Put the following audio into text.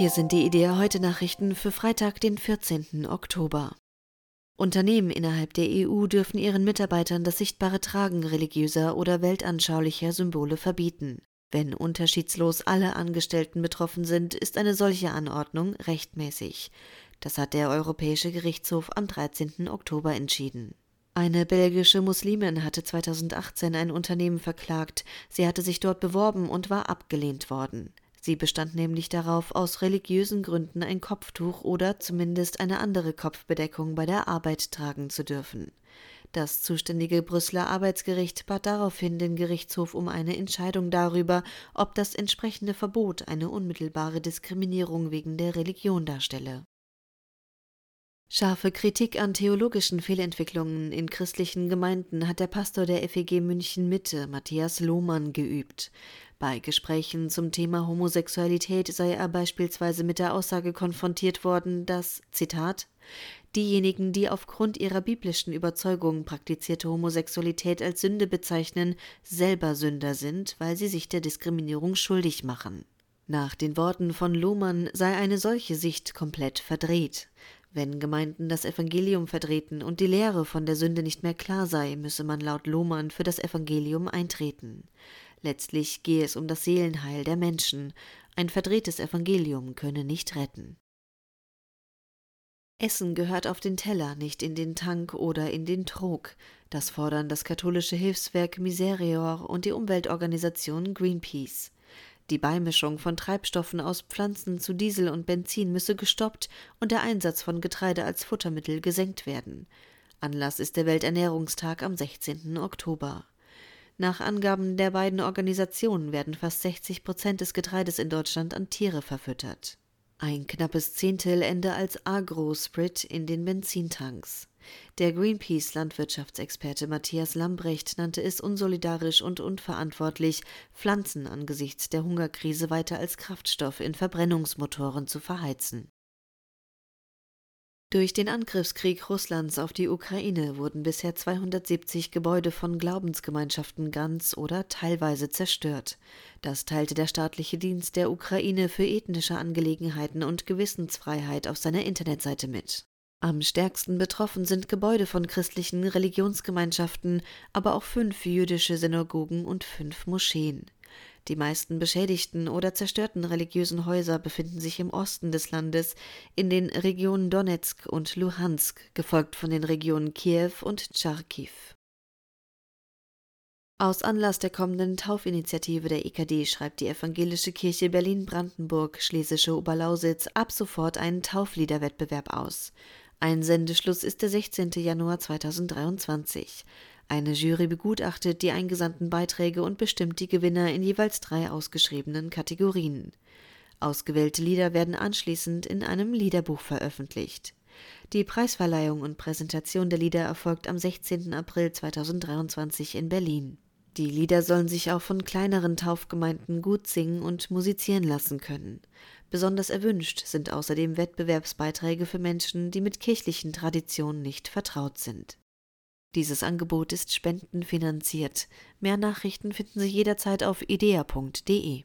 Hier sind die Idee heute Nachrichten für Freitag, den 14. Oktober. Unternehmen innerhalb der EU dürfen ihren Mitarbeitern das sichtbare Tragen religiöser oder weltanschaulicher Symbole verbieten. Wenn unterschiedslos alle Angestellten betroffen sind, ist eine solche Anordnung rechtmäßig. Das hat der Europäische Gerichtshof am 13. Oktober entschieden. Eine belgische Muslimin hatte 2018 ein Unternehmen verklagt. Sie hatte sich dort beworben und war abgelehnt worden. Sie bestand nämlich darauf, aus religiösen Gründen ein Kopftuch oder zumindest eine andere Kopfbedeckung bei der Arbeit tragen zu dürfen. Das zuständige Brüsseler Arbeitsgericht bat daraufhin den Gerichtshof um eine Entscheidung darüber, ob das entsprechende Verbot eine unmittelbare Diskriminierung wegen der Religion darstelle. Scharfe Kritik an theologischen Fehlentwicklungen in christlichen Gemeinden hat der Pastor der FEG München Mitte, Matthias Lohmann, geübt. Bei Gesprächen zum Thema Homosexualität sei er beispielsweise mit der Aussage konfrontiert worden, dass, Zitat, diejenigen, die aufgrund ihrer biblischen Überzeugung praktizierte Homosexualität als Sünde bezeichnen, selber Sünder sind, weil sie sich der Diskriminierung schuldig machen. Nach den Worten von Lohmann sei eine solche Sicht komplett verdreht. Wenn Gemeinden das Evangelium vertreten und die Lehre von der Sünde nicht mehr klar sei, müsse man laut Lohmann für das Evangelium eintreten. Letztlich gehe es um das Seelenheil der Menschen. Ein verdrehtes Evangelium könne nicht retten. Essen gehört auf den Teller, nicht in den Tank oder in den Trog. Das fordern das katholische Hilfswerk Miserior und die Umweltorganisation Greenpeace. Die Beimischung von Treibstoffen aus Pflanzen zu Diesel und Benzin müsse gestoppt und der Einsatz von Getreide als Futtermittel gesenkt werden. Anlass ist der Welternährungstag am 16. Oktober. Nach Angaben der beiden Organisationen werden fast 60 Prozent des Getreides in Deutschland an Tiere verfüttert. Ein knappes Zehntel ende als Agro-Sprit in den Benzintanks. Der Greenpeace-Landwirtschaftsexperte Matthias Lambrecht nannte es unsolidarisch und unverantwortlich, Pflanzen angesichts der Hungerkrise weiter als Kraftstoff in Verbrennungsmotoren zu verheizen. Durch den Angriffskrieg Russlands auf die Ukraine wurden bisher 270 Gebäude von Glaubensgemeinschaften ganz oder teilweise zerstört. Das teilte der staatliche Dienst der Ukraine für ethnische Angelegenheiten und Gewissensfreiheit auf seiner Internetseite mit. Am stärksten betroffen sind Gebäude von christlichen Religionsgemeinschaften, aber auch fünf jüdische Synagogen und fünf Moscheen. Die meisten beschädigten oder zerstörten religiösen Häuser befinden sich im Osten des Landes, in den Regionen Donetsk und Luhansk, gefolgt von den Regionen Kiew und Charkiw. Aus Anlass der kommenden Taufinitiative der EKD schreibt die Evangelische Kirche Berlin-Brandenburg Schlesische Oberlausitz ab sofort einen Taufliederwettbewerb aus. Ein Sendeschluss ist der 16. Januar 2023. Eine Jury begutachtet die eingesandten Beiträge und bestimmt die Gewinner in jeweils drei ausgeschriebenen Kategorien. Ausgewählte Lieder werden anschließend in einem Liederbuch veröffentlicht. Die Preisverleihung und Präsentation der Lieder erfolgt am 16. April 2023 in Berlin. Die Lieder sollen sich auch von kleineren Taufgemeinden gut singen und musizieren lassen können. Besonders erwünscht sind außerdem Wettbewerbsbeiträge für Menschen, die mit kirchlichen Traditionen nicht vertraut sind. Dieses Angebot ist spendenfinanziert. Mehr Nachrichten finden Sie jederzeit auf idea.de.